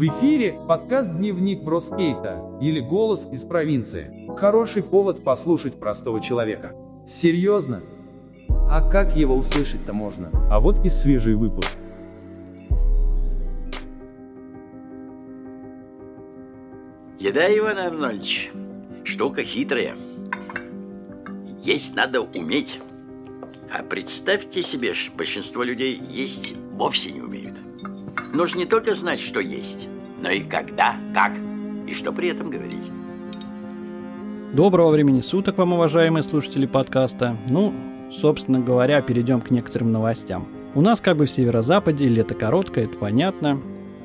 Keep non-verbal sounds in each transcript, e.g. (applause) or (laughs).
В эфире подкаст «Дневник Броскейта» или «Голос из провинции». Хороший повод послушать простого человека. Серьезно? А как его услышать-то можно? А вот и свежий выпуск. Еда, Иван Арнольдович, штука хитрая. Есть надо уметь. А представьте себе, большинство людей есть вовсе не умеют. Нужно не только знать, что есть, но и когда, как и что при этом говорить. Доброго времени суток вам, уважаемые слушатели подкаста. Ну, собственно говоря, перейдем к некоторым новостям. У нас как бы в северо-западе, лето короткое, это понятно.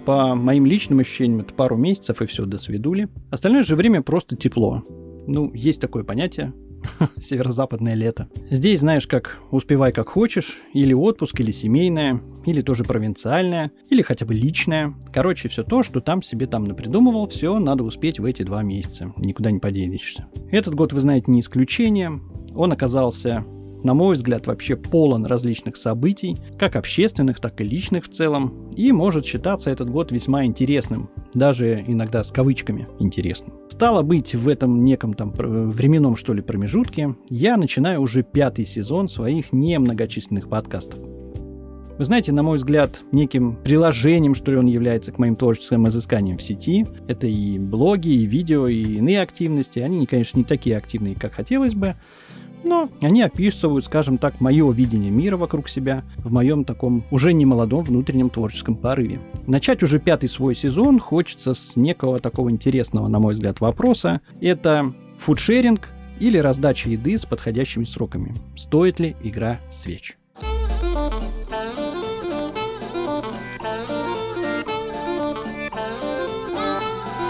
По моим личным ощущениям, это пару месяцев и все, до свидули. Остальное же время просто тепло. Ну, есть такое понятие, (laughs) северо-западное лето. Здесь, знаешь, как успевай как хочешь, или отпуск, или семейное, или тоже провинциальное, или хотя бы личное. Короче, все то, что там себе там напридумывал, все надо успеть в эти два месяца. Никуда не поденешься. Этот год, вы знаете, не исключение. Он оказался на мой взгляд, вообще полон различных событий, как общественных, так и личных в целом, и может считаться этот год весьма интересным, даже иногда с кавычками интересным. Стало быть, в этом неком там временном, что ли, промежутке, я начинаю уже пятый сезон своих немногочисленных подкастов. Вы знаете, на мой взгляд, неким приложением, что ли, он является к моим творческим изысканиям в сети. Это и блоги, и видео, и иные активности. Они, конечно, не такие активные, как хотелось бы, но они описывают, скажем так, мое видение мира вокруг себя в моем таком уже не молодом внутреннем творческом порыве. Начать уже пятый свой сезон хочется с некого такого интересного, на мой взгляд, вопроса. Это фудшеринг или раздача еды с подходящими сроками. Стоит ли игра свеч?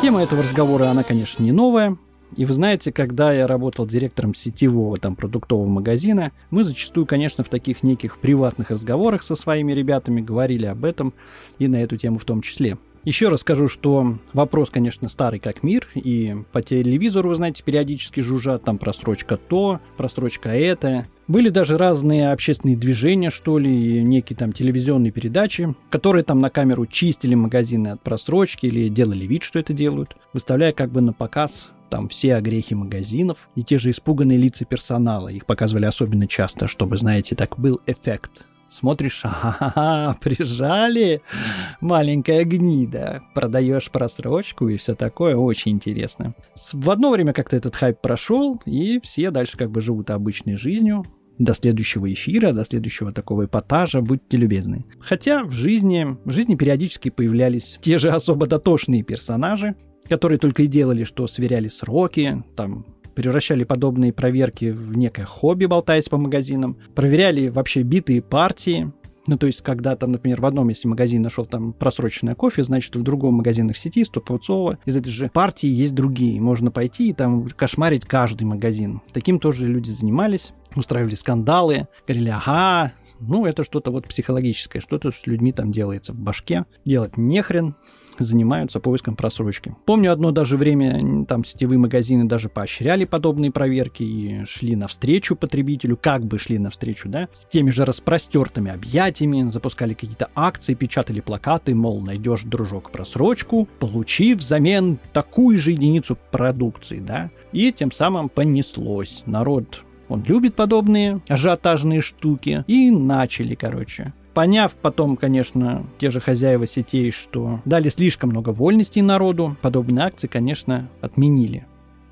Тема этого разговора, она, конечно, не новая. И вы знаете, когда я работал директором сетевого там продуктового магазина, мы зачастую, конечно, в таких неких приватных разговорах со своими ребятами говорили об этом и на эту тему в том числе. Еще раз скажу, что вопрос, конечно, старый как мир, и по телевизору, вы знаете, периодически жужжат, там просрочка то, просрочка это. Были даже разные общественные движения, что ли, некие там телевизионные передачи, которые там на камеру чистили магазины от просрочки или делали вид, что это делают, выставляя как бы на показ там все огрехи магазинов и те же испуганные лица персонала. Их показывали особенно часто, чтобы, знаете, так был эффект. Смотришь, ага, прижали, маленькая гнида, продаешь просрочку и все такое, очень интересно. В одно время как-то этот хайп прошел, и все дальше как бы живут обычной жизнью, до следующего эфира, до следующего такого эпатажа, будьте любезны. Хотя в жизни, в жизни периодически появлялись те же особо дотошные персонажи, которые только и делали, что сверяли сроки, там, превращали подобные проверки в некое хобби, болтаясь по магазинам, проверяли вообще битые партии, ну, то есть, когда там, например, в одном, если магазин нашел там просроченное кофе, значит, в другом магазине в сети, стопудцово, из этой же партии есть другие. Можно пойти и там кошмарить каждый магазин. Таким тоже люди занимались, устраивали скандалы, говорили, ага, ну, это что-то вот психологическое, что-то с людьми там делается в башке. Делать нехрен, занимаются поиском просрочки. Помню одно даже время, там сетевые магазины даже поощряли подобные проверки и шли навстречу потребителю, как бы шли навстречу, да, с теми же распростертыми объятиями, запускали какие-то акции, печатали плакаты, мол, найдешь, дружок, просрочку, получи взамен такую же единицу продукции, да, и тем самым понеслось. Народ он любит подобные ажиотажные штуки. И начали, короче. Поняв потом, конечно, те же хозяева сетей, что дали слишком много вольностей народу, подобные акции, конечно, отменили.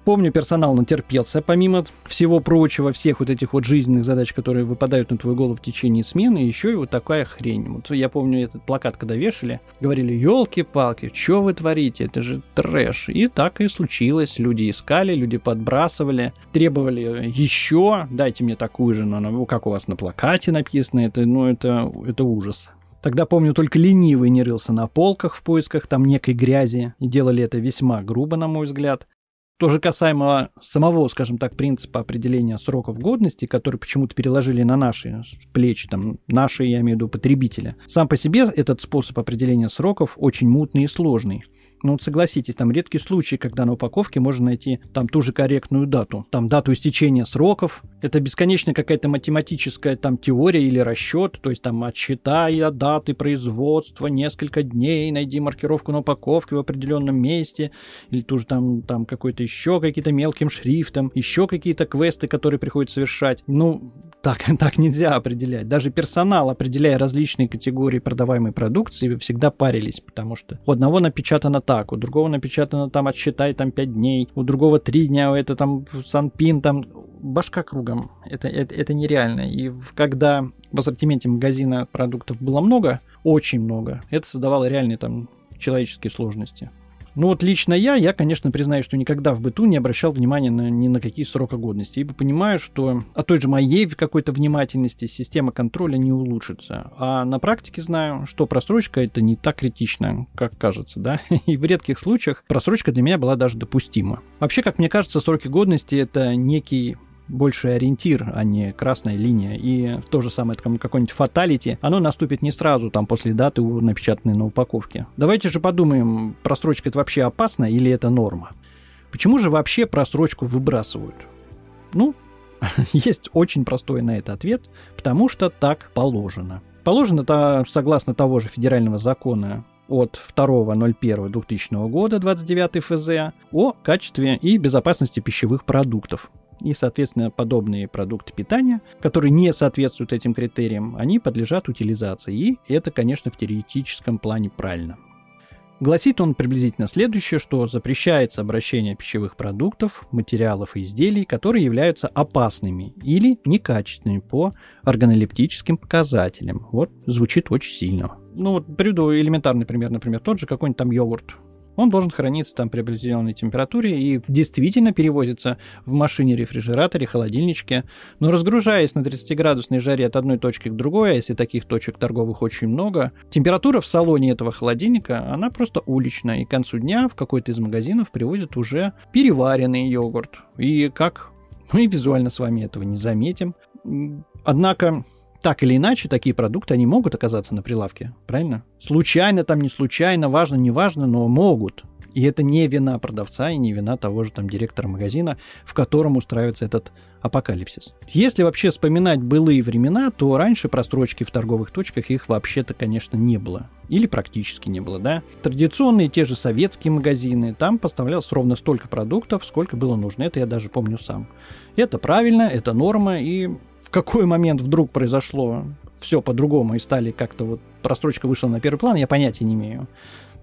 Помню, персонал натерпелся, помимо всего прочего, всех вот этих вот жизненных задач, которые выпадают на твою голову в течение смены, еще и вот такая хрень. Вот я помню этот плакат, когда вешали, говорили, елки-палки, что вы творите, это же трэш. И так и случилось. Люди искали, люди подбрасывали, требовали еще, дайте мне такую же, но ну, как у вас на плакате написано, это, ну, это, это ужас. Тогда, помню, только ленивый не рылся на полках в поисках там некой грязи, и делали это весьма грубо, на мой взгляд. Тоже касаемо самого, скажем так, принципа определения сроков годности, который почему-то переложили на наши плечи, там, наши, я имею в виду, потребителя. Сам по себе этот способ определения сроков очень мутный и сложный. Ну, согласитесь, там редкий случай, когда на упаковке можно найти там ту же корректную дату. Там дату истечения сроков. Это бесконечная какая-то математическая там теория или расчет. То есть там отсчитай от даты производства несколько дней, найди маркировку на упаковке в определенном месте. Или тоже там, там какой-то еще какие-то мелким шрифтом. Еще какие-то квесты, которые приходится совершать. Ну, так, (laughs) так нельзя определять. Даже персонал, определяя различные категории продаваемой продукции, всегда парились, потому что у одного напечатано так, у другого напечатано там отсчитай там 5 дней, у другого 3 дня, у это там санпин, там башка кругом. Это, это, это нереально. И когда в ассортименте магазина продуктов было много, очень много, это создавало реальные там человеческие сложности. Ну вот лично я, я, конечно, признаю, что никогда в быту не обращал внимания на, ни на какие срока годности, ибо понимаю, что от той же моей какой-то внимательности система контроля не улучшится. А на практике знаю, что просрочка это не так критично, как кажется, да, (laughs) и в редких случаях просрочка для меня была даже допустима. Вообще, как мне кажется, сроки годности это некий больше ориентир, а не красная линия. И то же самое, какой-нибудь фаталити, оно наступит не сразу, там, после даты, напечатанной на упаковке. Давайте же подумаем, просрочка это вообще опасно или это норма? Почему же вообще просрочку выбрасывают? Ну, (laughs) есть очень простой на это ответ, потому что так положено. Положено-то согласно того же федерального закона от 2.01.2000 года, 29 ФЗ, о качестве и безопасности пищевых продуктов и, соответственно, подобные продукты питания, которые не соответствуют этим критериям, они подлежат утилизации. И это, конечно, в теоретическом плане правильно. Гласит он приблизительно следующее, что запрещается обращение пищевых продуктов, материалов и изделий, которые являются опасными или некачественными по органолептическим показателям. Вот звучит очень сильно. Ну вот приведу элементарный пример, например, тот же какой-нибудь там йогурт он должен храниться там при определенной температуре и действительно перевозится в машине, рефрижераторе, холодильничке. Но разгружаясь на 30-градусной жаре от одной точки к другой, а если таких точек торговых очень много, температура в салоне этого холодильника, она просто уличная. И к концу дня в какой-то из магазинов привозят уже переваренный йогурт. И как мы визуально с вами этого не заметим. Однако так или иначе, такие продукты, они могут оказаться на прилавке, правильно? Случайно там, не случайно, важно, не важно, но могут. И это не вина продавца и не вина того же там директора магазина, в котором устраивается этот апокалипсис. Если вообще вспоминать былые времена, то раньше прострочки в торговых точках их вообще-то, конечно, не было. Или практически не было, да. Традиционные те же советские магазины, там поставлялось ровно столько продуктов, сколько было нужно. Это я даже помню сам. Это правильно, это норма, и какой момент вдруг произошло все по-другому и стали как-то вот просрочка вышла на первый план, я понятия не имею.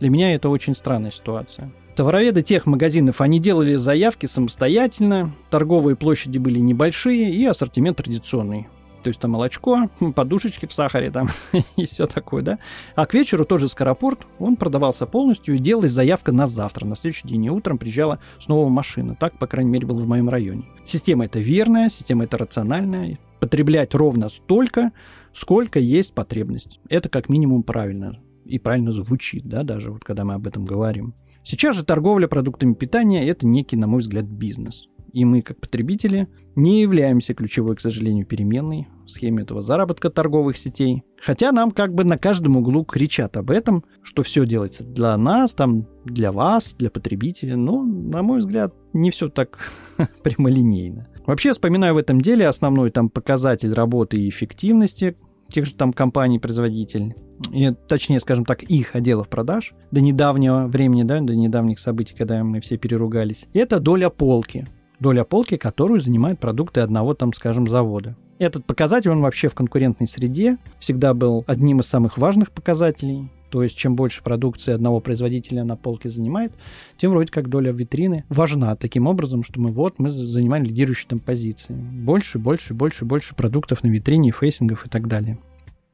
Для меня это очень странная ситуация. Товароведы тех магазинов, они делали заявки самостоятельно, торговые площади были небольшие и ассортимент традиционный. То есть там молочко, подушечки в сахаре там (laughs) и все такое, да. А к вечеру тоже скоропорт, он продавался полностью и делалась заявка на завтра. На следующий день и утром приезжала снова машина. Так, по крайней мере, было в моем районе. Система это верная, система это рациональная потреблять ровно столько, сколько есть потребность. Это как минимум правильно. И правильно звучит, да, даже вот когда мы об этом говорим. Сейчас же торговля продуктами питания – это некий, на мой взгляд, бизнес. И мы, как потребители, не являемся ключевой, к сожалению, переменной в схеме этого заработка торговых сетей. Хотя нам как бы на каждом углу кричат об этом, что все делается для нас, там, для вас, для потребителя. Но, на мой взгляд, не все так (laughs) прямолинейно. Вообще, вспоминаю в этом деле основной там показатель работы и эффективности тех же там компаний-производителей, и, точнее, скажем так, их отделов продаж до недавнего времени, да, до недавних событий, когда мы все переругались, это доля полки доля полки, которую занимают продукты одного, там, скажем, завода. Этот показатель, он вообще в конкурентной среде всегда был одним из самых важных показателей. То есть, чем больше продукции одного производителя на полке занимает, тем вроде как доля витрины важна таким образом, что мы вот, мы занимаем лидирующие там позиции. Больше, больше, больше, больше продуктов на витрине, фейсингов и так далее.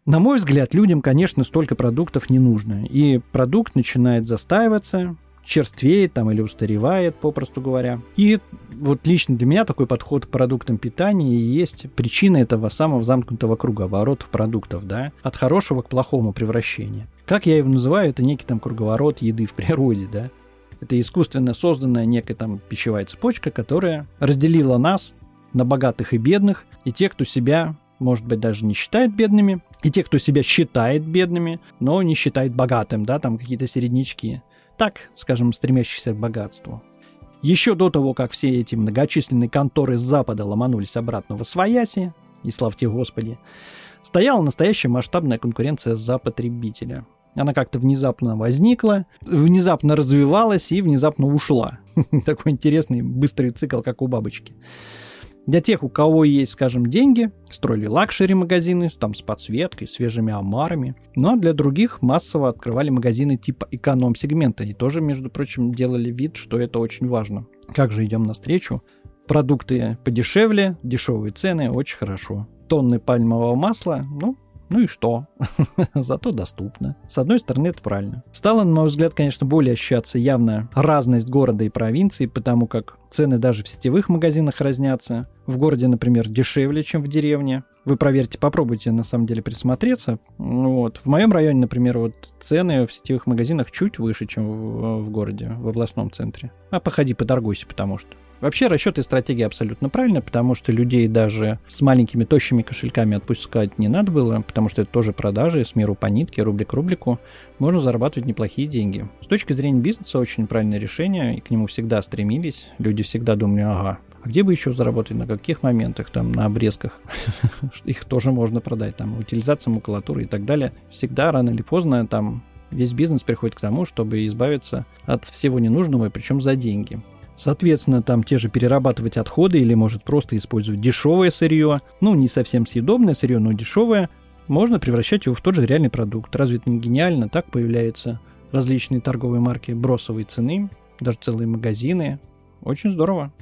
На мой взгляд, людям, конечно, столько продуктов не нужно. И продукт начинает застаиваться, черствеет там или устаревает, попросту говоря. И вот лично для меня такой подход к продуктам питания и есть причина этого самого замкнутого круга оборотов продуктов, да, от хорошего к плохому превращения. Как я его называю, это некий там круговорот еды в природе, да. Это искусственно созданная некая там пищевая цепочка, которая разделила нас на богатых и бедных, и тех, кто себя, может быть, даже не считает бедными, и тех, кто себя считает бедными, но не считает богатым, да, там какие-то середнячки. Так, скажем, стремящихся к богатству. Еще до того, как все эти многочисленные конторы с Запада ломанулись обратно в Освояси, и славьте Господи, стояла настоящая масштабная конкуренция за потребителя. Она как-то внезапно возникла, внезапно развивалась и внезапно ушла. (laughs) Такой интересный быстрый цикл, как у бабочки. Для тех, у кого есть, скажем, деньги, строили luxury-магазины, там с подсветкой, свежими омарами. Ну а для других массово открывали магазины типа эконом-сегмента и тоже, между прочим, делали вид, что это очень важно. Как же идем навстречу? Продукты подешевле, дешевые цены, очень хорошо. Тонны пальмового масла, ну, ну и что? (laughs) Зато доступно. С одной стороны, это правильно. Стало, на мой взгляд, конечно, более ощущаться явно разность города и провинции, потому как цены даже в сетевых магазинах разнятся. В городе, например, дешевле, чем в деревне. Вы проверьте, попробуйте на самом деле присмотреться. Вот. В моем районе, например, вот цены в сетевых магазинах чуть выше, чем в, в городе, в областном центре. А походи, поторгуйся, потому что. Вообще расчет и стратегия абсолютно правильно, потому что людей даже с маленькими тощими кошельками отпускать не надо было, потому что это тоже продажи, с миру по нитке, рублик к рублику, можно зарабатывать неплохие деньги. С точки зрения бизнеса очень правильное решение, и к нему всегда стремились. Люди всегда думали, ага, а где бы еще заработать, на каких моментах, там, на обрезках, (laughs) их тоже можно продать, там, утилизация макулатуры и так далее. Всегда, рано или поздно, там, весь бизнес приходит к тому, чтобы избавиться от всего ненужного, и причем за деньги. Соответственно, там те же перерабатывать отходы или, может, просто использовать дешевое сырье, ну, не совсем съедобное сырье, но дешевое, можно превращать его в тот же реальный продукт. Разве это не гениально? Так появляются различные торговые марки бросовой цены, даже целые магазины. Очень здорово.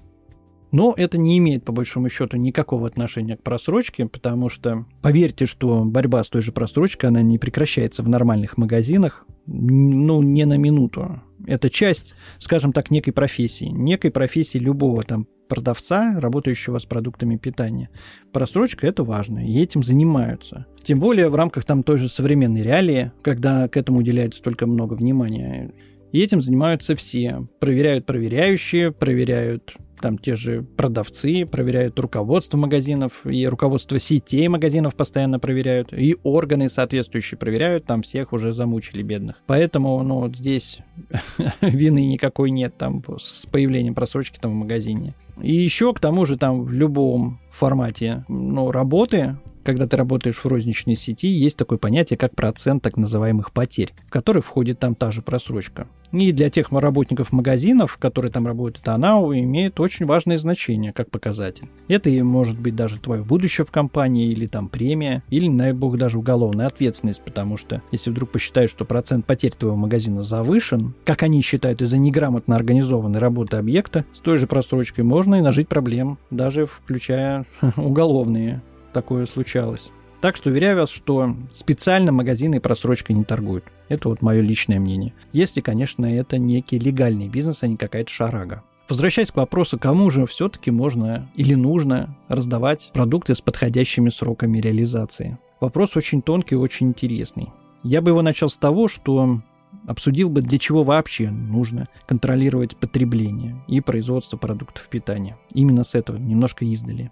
Но это не имеет, по большому счету, никакого отношения к просрочке, потому что, поверьте, что борьба с той же просрочкой, она не прекращается в нормальных магазинах, ну, не на минуту. Это часть, скажем так, некой профессии, некой профессии любого там продавца, работающего с продуктами питания. Просрочка – это важно, и этим занимаются. Тем более в рамках там той же современной реалии, когда к этому уделяется столько много внимания. И этим занимаются все. Проверяют проверяющие, проверяют там те же продавцы проверяют руководство магазинов, и руководство сетей магазинов постоянно проверяют, и органы соответствующие проверяют, там всех уже замучили бедных. Поэтому, ну, вот здесь (laughs) вины никакой нет там с появлением просрочки там в магазине. И еще к тому же там в любом формате ну, работы когда ты работаешь в розничной сети, есть такое понятие, как процент так называемых потерь, в который входит там та же просрочка. И для тех работников магазинов, которые там работают, она имеет очень важное значение как показатель. Это и может быть даже твое будущее в компании, или там премия, или, на бог, даже уголовная ответственность, потому что если вдруг посчитаешь, что процент потерь твоего магазина завышен, как они считают из-за неграмотно организованной работы объекта, с той же просрочкой можно и нажить проблем, даже включая (laughs) уголовные такое случалось. Так что уверяю вас, что специально магазины просрочкой не торгуют. Это вот мое личное мнение. Если, конечно, это некий легальный бизнес, а не какая-то шарага. Возвращаясь к вопросу, кому же все-таки можно или нужно раздавать продукты с подходящими сроками реализации. Вопрос очень тонкий и очень интересный. Я бы его начал с того, что обсудил бы, для чего вообще нужно контролировать потребление и производство продуктов питания. Именно с этого, немножко издали.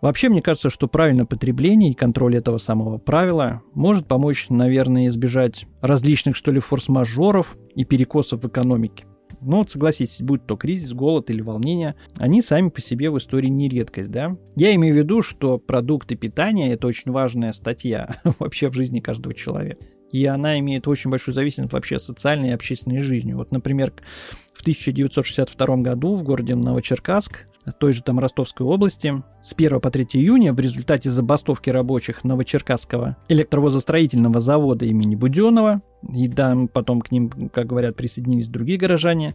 Вообще, мне кажется, что правильное потребление и контроль этого самого правила может помочь, наверное, избежать различных, что ли, форс-мажоров и перекосов в экономике. Но вот согласитесь, будь то кризис, голод или волнение, они сами по себе в истории не редкость, да? Я имею в виду, что продукты питания – это очень важная статья (laughs) вообще в жизни каждого человека. И она имеет очень большую зависимость вообще социальной и общественной жизнью. Вот, например, в 1962 году в городе Новочеркасск той же там Ростовской области с 1 по 3 июня в результате забастовки рабочих Новочеркасского электровозостроительного завода имени Буденова, и да, потом к ним, как говорят, присоединились другие горожане,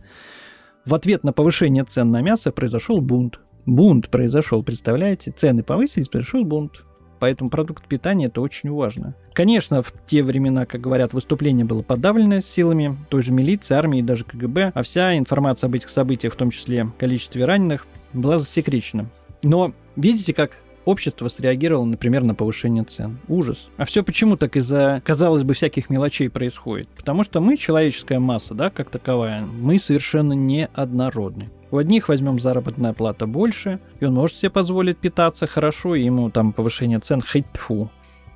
в ответ на повышение цен на мясо произошел бунт. Бунт произошел, представляете? Цены повысились, произошел бунт. Поэтому продукт питания это очень важно. Конечно, в те времена, как говорят, выступление было подавлено силами той же милиции, армии и даже КГБ, а вся информация об этих событиях, в том числе количестве раненых, была засекречена. Но видите, как общество среагировало, например, на повышение цен. Ужас. А все почему так из-за, казалось бы, всяких мелочей происходит? Потому что мы, человеческая масса, да, как таковая, мы совершенно неоднородны. У одних возьмем заработная плата больше, и он может себе позволить питаться хорошо, и ему там повышение цен хоть фу.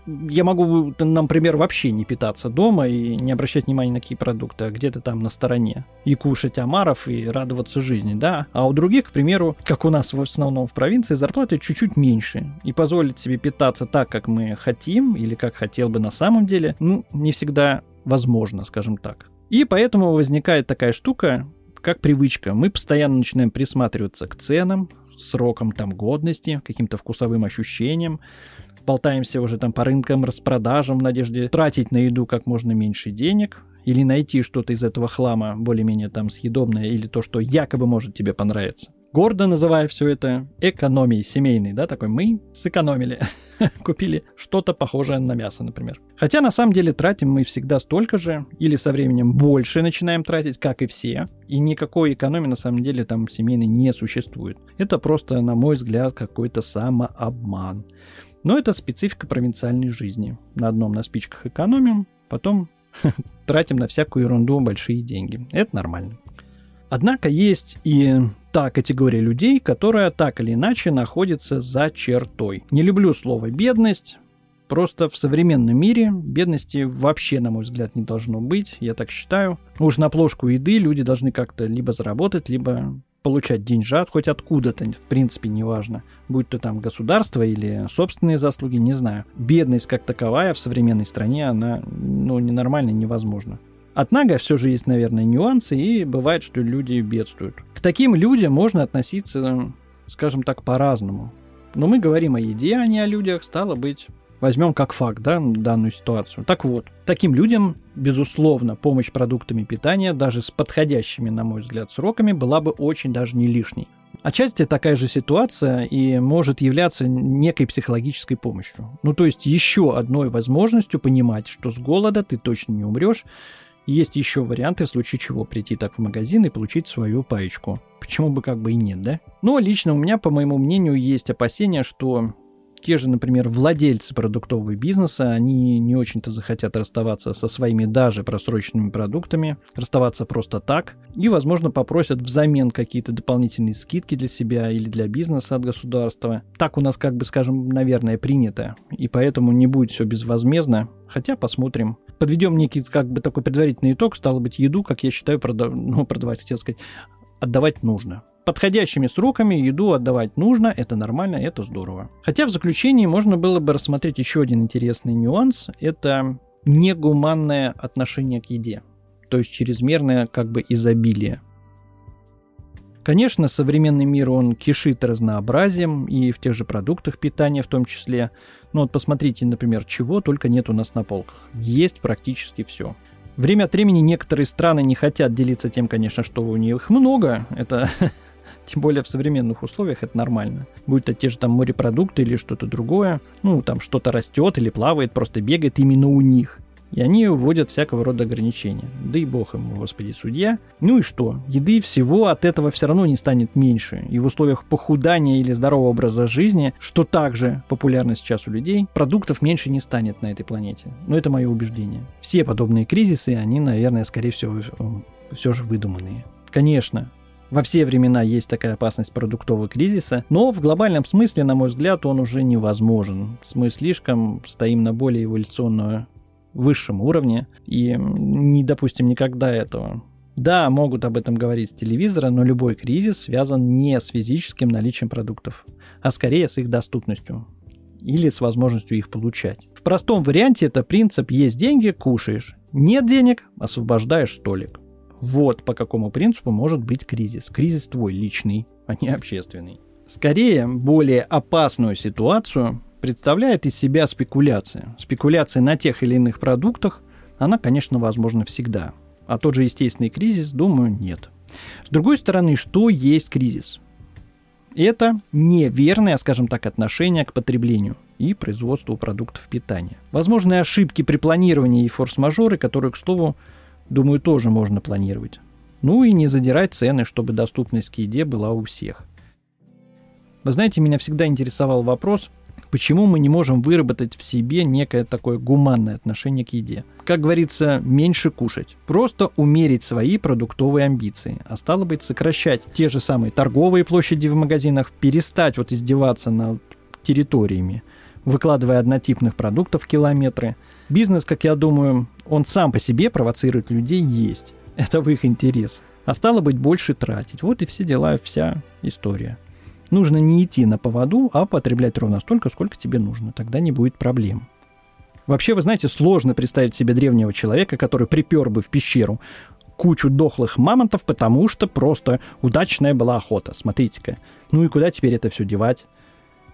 я могу, например, вообще не питаться дома и не обращать внимания на какие продукты, а где-то там на стороне. И кушать омаров, и радоваться жизни, да. А у других, к примеру, как у нас в основном в провинции, зарплаты чуть-чуть меньше. И позволить себе питаться так, как мы хотим, или как хотел бы на самом деле, ну, не всегда возможно, скажем так. И поэтому возникает такая штука, как привычка. Мы постоянно начинаем присматриваться к ценам, срокам там годности, каким-то вкусовым ощущениям, болтаемся уже там по рынкам, распродажам в надежде тратить на еду как можно меньше денег, или найти что-то из этого хлама более-менее там съедобное, или то, что якобы может тебе понравиться. Гордо называя все это экономией семейной, да, такой мы сэкономили, (laughs) купили что-то похожее на мясо, например. Хотя на самом деле тратим мы всегда столько же, или со временем больше начинаем тратить, как и все, и никакой экономии на самом деле там семейной не существует. Это просто, на мой взгляд, какой-то самообман. Но это специфика провинциальной жизни. На одном на спичках экономим, потом (laughs) тратим на всякую ерунду большие деньги. Это нормально. Однако есть и та категория людей, которая так или иначе находится за чертой. Не люблю слово «бедность», Просто в современном мире бедности вообще, на мой взгляд, не должно быть, я так считаю. Уж на плошку еды люди должны как-то либо заработать, либо получать деньжат хоть откуда-то, в принципе, неважно. Будь то там государство или собственные заслуги, не знаю. Бедность как таковая в современной стране, она, ну, ненормальная, невозможна. Однако все же есть, наверное, нюансы, и бывает, что люди бедствуют. К таким людям можно относиться, скажем так, по-разному. Но мы говорим о еде, а не о людях, стало быть, Возьмем как факт да, данную ситуацию. Так вот, таким людям, безусловно, помощь продуктами питания, даже с подходящими, на мой взгляд, сроками, была бы очень даже не лишней. Отчасти такая же ситуация и может являться некой психологической помощью. Ну, то есть еще одной возможностью понимать, что с голода ты точно не умрешь, есть еще варианты, в случае чего прийти так в магазин и получить свою паечку. Почему бы как бы и нет, да? Но лично у меня, по моему мнению, есть опасения, что те же, например, владельцы продуктового бизнеса, они не очень-то захотят расставаться со своими даже просроченными продуктами, расставаться просто так, и, возможно, попросят взамен какие-то дополнительные скидки для себя или для бизнеса от государства. Так у нас, как бы, скажем, наверное, принято, и поэтому не будет все безвозмездно, хотя посмотрим. Подведем некий, как бы, такой предварительный итог, стало быть, еду, как я считаю, продав... ну, продавать, хотел сказать, отдавать нужно подходящими сроками еду отдавать нужно, это нормально, это здорово. Хотя в заключении можно было бы рассмотреть еще один интересный нюанс, это негуманное отношение к еде, то есть чрезмерное как бы изобилие. Конечно, современный мир, он кишит разнообразием, и в тех же продуктах питания в том числе. Ну вот посмотрите, например, чего только нет у нас на полках. Есть практически все. Время от времени некоторые страны не хотят делиться тем, конечно, что у них много. Это (laughs) Тем более в современных условиях это нормально. Будь то те же там морепродукты или что-то другое. Ну, там что-то растет или плавает, просто бегает именно у них. И они вводят всякого рода ограничения. Да и бог ему, господи, судья. Ну и что? Еды всего от этого все равно не станет меньше. И в условиях похудания или здорового образа жизни, что также популярно сейчас у людей, продуктов меньше не станет на этой планете. Но это мое убеждение. Все подобные кризисы, они, наверное, скорее всего, все же выдуманные. Конечно, во все времена есть такая опасность продуктового кризиса, но в глобальном смысле, на мой взгляд, он уже невозможен. Мы слишком стоим на более эволюционно высшем уровне и не допустим никогда этого. Да, могут об этом говорить с телевизора, но любой кризис связан не с физическим наличием продуктов, а скорее с их доступностью или с возможностью их получать. В простом варианте это принцип «есть деньги – кушаешь», «нет денег – освобождаешь столик». Вот по какому принципу может быть кризис. Кризис твой личный, а не общественный. Скорее, более опасную ситуацию представляет из себя спекуляция. Спекуляция на тех или иных продуктах, она, конечно, возможна всегда. А тот же естественный кризис, думаю, нет. С другой стороны, что есть кризис? Это неверное, скажем так, отношение к потреблению и производству продуктов питания. Возможные ошибки при планировании и форс-мажоры, которые, к слову, Думаю, тоже можно планировать. Ну и не задирать цены, чтобы доступность к еде была у всех. Вы знаете, меня всегда интересовал вопрос, почему мы не можем выработать в себе некое такое гуманное отношение к еде. Как говорится, меньше кушать. Просто умерить свои продуктовые амбиции. А стало быть, сокращать те же самые торговые площади в магазинах, перестать вот издеваться над территориями, выкладывая однотипных продуктов километры. Бизнес, как я думаю, он сам по себе провоцирует людей есть. Это в их интерес. А стало быть, больше тратить. Вот и все дела, вся история. Нужно не идти на поводу, а потреблять ровно столько, сколько тебе нужно. Тогда не будет проблем. Вообще, вы знаете, сложно представить себе древнего человека, который припер бы в пещеру кучу дохлых мамонтов, потому что просто удачная была охота. Смотрите-ка. Ну и куда теперь это все девать?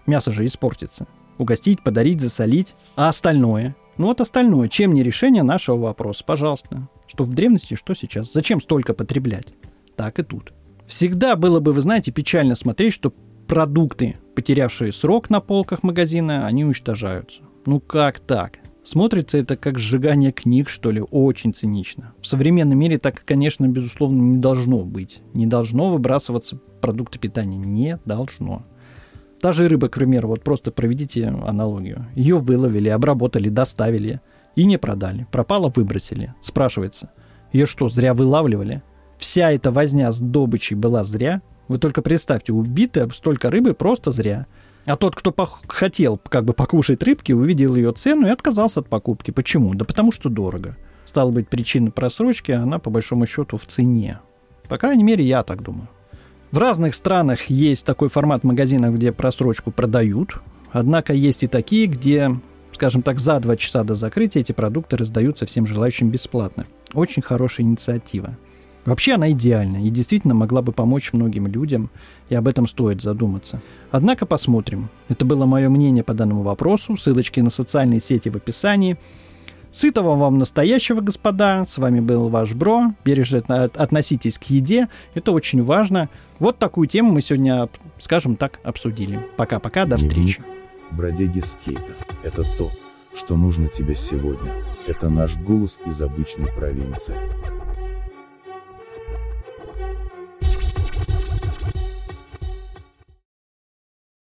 Мясо же испортится. Угостить, подарить, засолить. А остальное? Ну вот остальное. Чем не решение нашего вопроса? Пожалуйста. Что в древности, что сейчас. Зачем столько потреблять? Так и тут. Всегда было бы, вы знаете, печально смотреть, что продукты, потерявшие срок на полках магазина, они уничтожаются. Ну как так? Смотрится это как сжигание книг, что ли, очень цинично. В современном мире так, конечно, безусловно, не должно быть. Не должно выбрасываться продукты питания. Не должно. Та же рыба, к примеру, вот просто проведите аналогию. Ее выловили, обработали, доставили и не продали. Пропало, выбросили. Спрашивается, ее что, зря вылавливали? Вся эта возня с добычей была зря? Вы только представьте, убиты столько рыбы просто зря. А тот, кто хотел как бы покушать рыбки, увидел ее цену и отказался от покупки. Почему? Да потому что дорого. Стало быть, причина просрочки, она по большому счету в цене. По крайней мере, я так думаю. В разных странах есть такой формат магазинов, где просрочку продают. Однако есть и такие, где, скажем так, за два часа до закрытия эти продукты раздаются всем желающим бесплатно. Очень хорошая инициатива. Вообще она идеальна и действительно могла бы помочь многим людям, и об этом стоит задуматься. Однако посмотрим. Это было мое мнение по данному вопросу. Ссылочки на социальные сети в описании. Сытого вам настоящего, господа. С вами был ваш Бро. Бережно относитесь к еде. Это очень важно. Вот такую тему мы сегодня, скажем так, обсудили. Пока-пока, до встречи. Бродяги скейта. Это то, что нужно тебе сегодня. Это наш голос из обычной провинции.